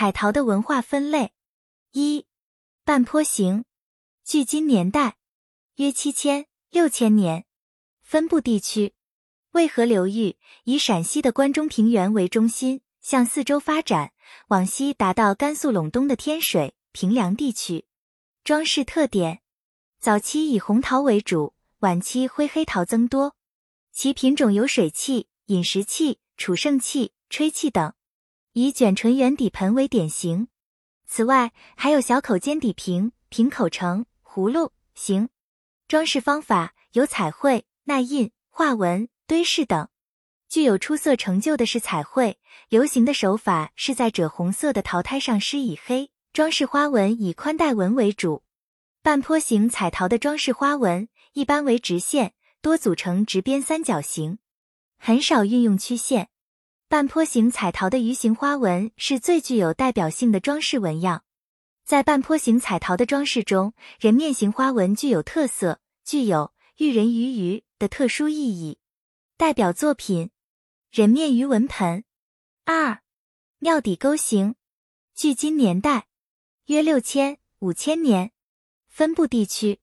彩陶的文化分类：一、半坡形，距今年代约七千、六千年。分布地区：渭河流域，以陕西的关中平原为中心，向四周发展，往西达到甘肃陇东的天水、平凉地区。装饰特点：早期以红陶为主，晚期灰黑陶增多。其品种有水器、饮食器、储盛器、吹器等。以卷唇圆底盆为典型，此外还有小口尖底瓶、瓶口呈葫芦形。装饰方法有彩绘、捺印、画纹、堆饰等。具有出色成就的是彩绘，流行的手法是在赭红色的陶胎上施以黑，装饰花纹以宽带纹为主。半坡形彩陶的装饰花纹一般为直线，多组成直边三角形，很少运用曲线。半坡形彩陶的鱼形花纹是最具有代表性的装饰纹样。在半坡形彩陶的装饰中，人面形花纹具有特色，具有育人于鱼的特殊意义。代表作品：人面鱼纹盆。二、庙底沟形，距今年代约六千、五千年。分布地区：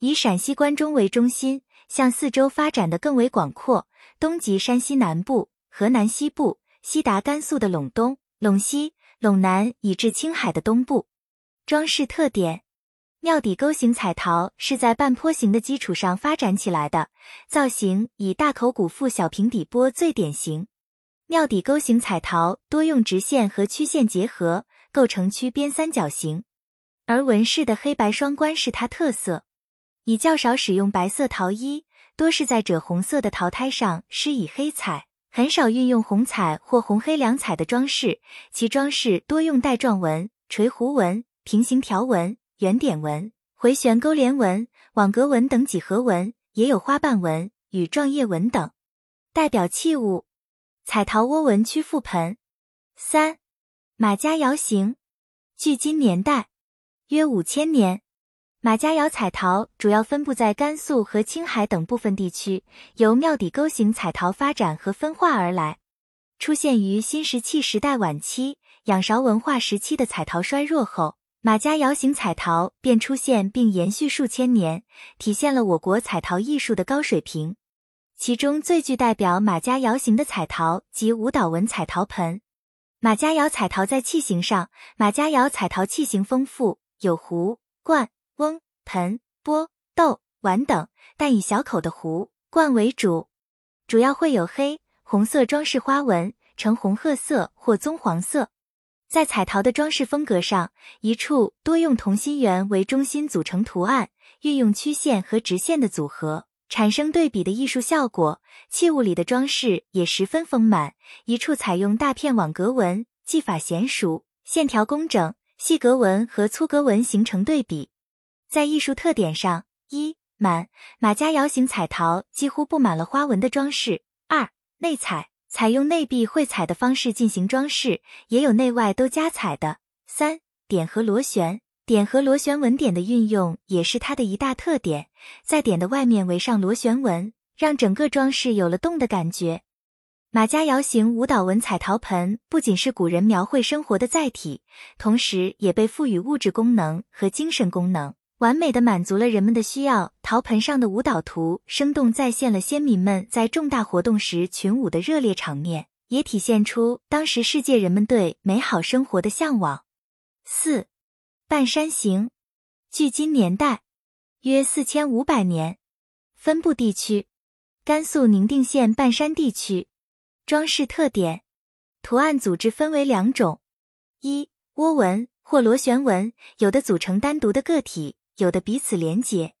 以陕西关中为中心，向四周发展的更为广阔，东及山西南部。河南西部，西达甘肃的陇东、陇西、陇南，以至青海的东部。装饰特点：庙底钩形彩陶是在半坡形的基础上发展起来的，造型以大口鼓腹小平底钵最典型。庙底钩形彩陶多用直线和曲线结合，构成曲边三角形，而纹饰的黑白双关是它特色。以较少使用白色陶衣，多是在赭红色的陶胎上施以黑彩。很少运用红彩或红黑两彩的装饰，其装饰多用带状纹、垂弧纹、平行条纹、圆点纹、回旋勾连纹、网格纹等几何纹，也有花瓣纹与状叶纹等。代表器物：彩陶窝纹曲覆盆。三、马家窑形，距今年代约五千年。马家窑彩陶主要分布在甘肃和青海等部分地区，由庙底沟型彩陶发展和分化而来。出现于新石器时代晚期、仰韶文化时期的彩陶衰弱后，马家窑型彩陶便出现并延续数千年，体现了我国彩陶艺术的高水平。其中最具代表马家窑型的彩陶即舞蹈纹彩陶盆。马家窑彩陶在器型上，马家窑彩陶器型丰富，有壶、罐。瓮、盆、钵、豆、碗等，但以小口的壶、罐为主，主要会有黑、红色装饰花纹，呈红褐色或棕黄色。在彩陶的装饰风格上，一处多用同心圆为中心组成图案，运用曲线和直线的组合，产生对比的艺术效果。器物里的装饰也十分丰满，一处采用大片网格纹，技法娴熟，线条工整，细格纹和粗格纹形成对比。在艺术特点上，一满马家窑型彩陶几乎布满了花纹的装饰；二内彩采用内壁绘彩的方式进行装饰，也有内外都加彩的；三点和螺旋点和螺旋纹点的运用也是它的一大特点，在点的外面围上螺旋纹，让整个装饰有了动的感觉。马家窑型舞蹈纹彩陶盆不仅是古人描绘生活的载体，同时也被赋予物质功能和精神功能。完美的满足了人们的需要。陶盆上的舞蹈图生动再现了先民们在重大活动时群舞的热烈场面，也体现出当时世界人们对美好生活的向往。四半山形，距今年代约四千五百年。分布地区：甘肃宁定县半山地区。装饰特点：图案组织分为两种：一涡纹或螺旋纹，有的组成单独的个体。有的彼此连结。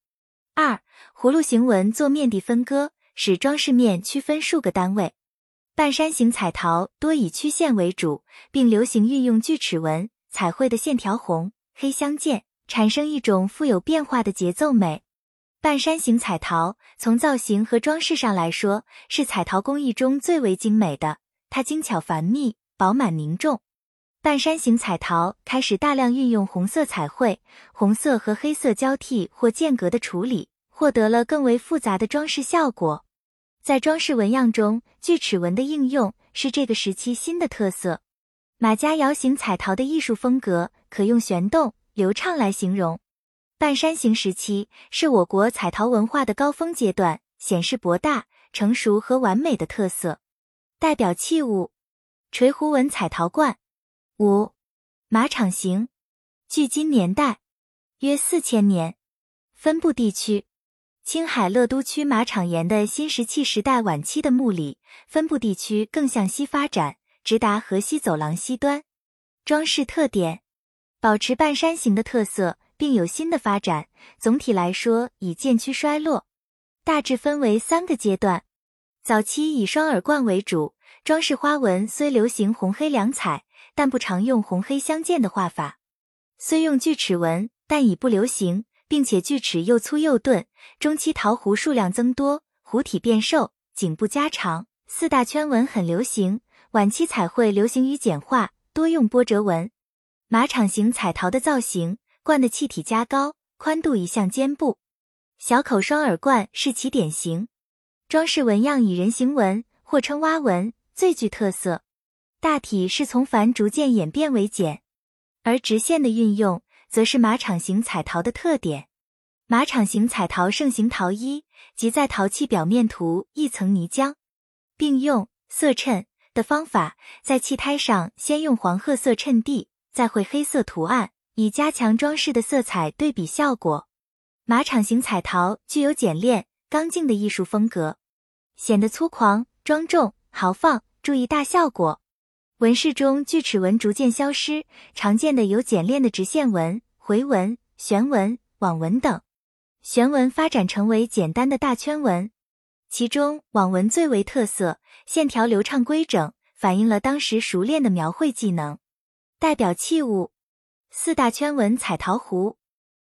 二葫芦形纹做面地分割，使装饰面区分数个单位。半山形彩陶多以曲线为主，并流行运用锯齿纹彩绘的线条红黑相间，产生一种富有变化的节奏美。半山形彩陶从造型和装饰上来说，是彩陶工艺中最为精美的。它精巧繁密，饱满凝重。半山形彩陶开始大量运用红色彩绘，红色和黑色交替或间隔的处理，获得了更为复杂的装饰效果。在装饰纹样中，锯齿纹的应用是这个时期新的特色。马家窑型彩陶的艺术风格可用旋动、流畅来形容。半山形时期是我国彩陶文化的高峰阶段，显示博大、成熟和完美的特色。代表器物：垂壶纹彩陶罐。五、马场形，距今年代约四千年。分布地区：青海乐都区马场岩的新石器时代晚期的墓里。分布地区更向西发展。直达河西走廊西端。装饰特点：保持半山形的特色，并有新的发展。总体来说，已渐趋衰落。大致分为三个阶段：早期以双耳冠为主，装饰花纹虽流行红黑两彩，但不常用红黑相间的画法。虽用锯齿纹，但已不流行，并且锯齿又粗又钝。中期陶壶数量增多，壶体变瘦，颈部加长，四大圈纹很流行。晚期彩绘流行于简化，多用波折纹。马场形彩陶的造型，罐的气体加高，宽度移向肩部。小口双耳罐是其典型。装饰纹样以人形纹或称蛙纹最具特色。大体是从繁逐渐演变为简，而直线的运用则是马场型彩陶的特点。马场型彩陶盛行陶衣，即在陶器表面涂一层泥浆，并用色衬。的方法，在器胎上先用黄褐色衬地，再绘黑色图案，以加强装饰的色彩对比效果。马场型彩陶具有简练、刚劲的艺术风格，显得粗犷、庄重、豪放。注意大效果，纹饰中锯齿纹逐渐消失，常见的有简练的直线纹、回纹、旋纹、网纹等。旋纹发展成为简单的大圈纹。其中网纹最为特色，线条流畅规整，反映了当时熟练的描绘技能。代表器物：四大圈纹彩陶壶。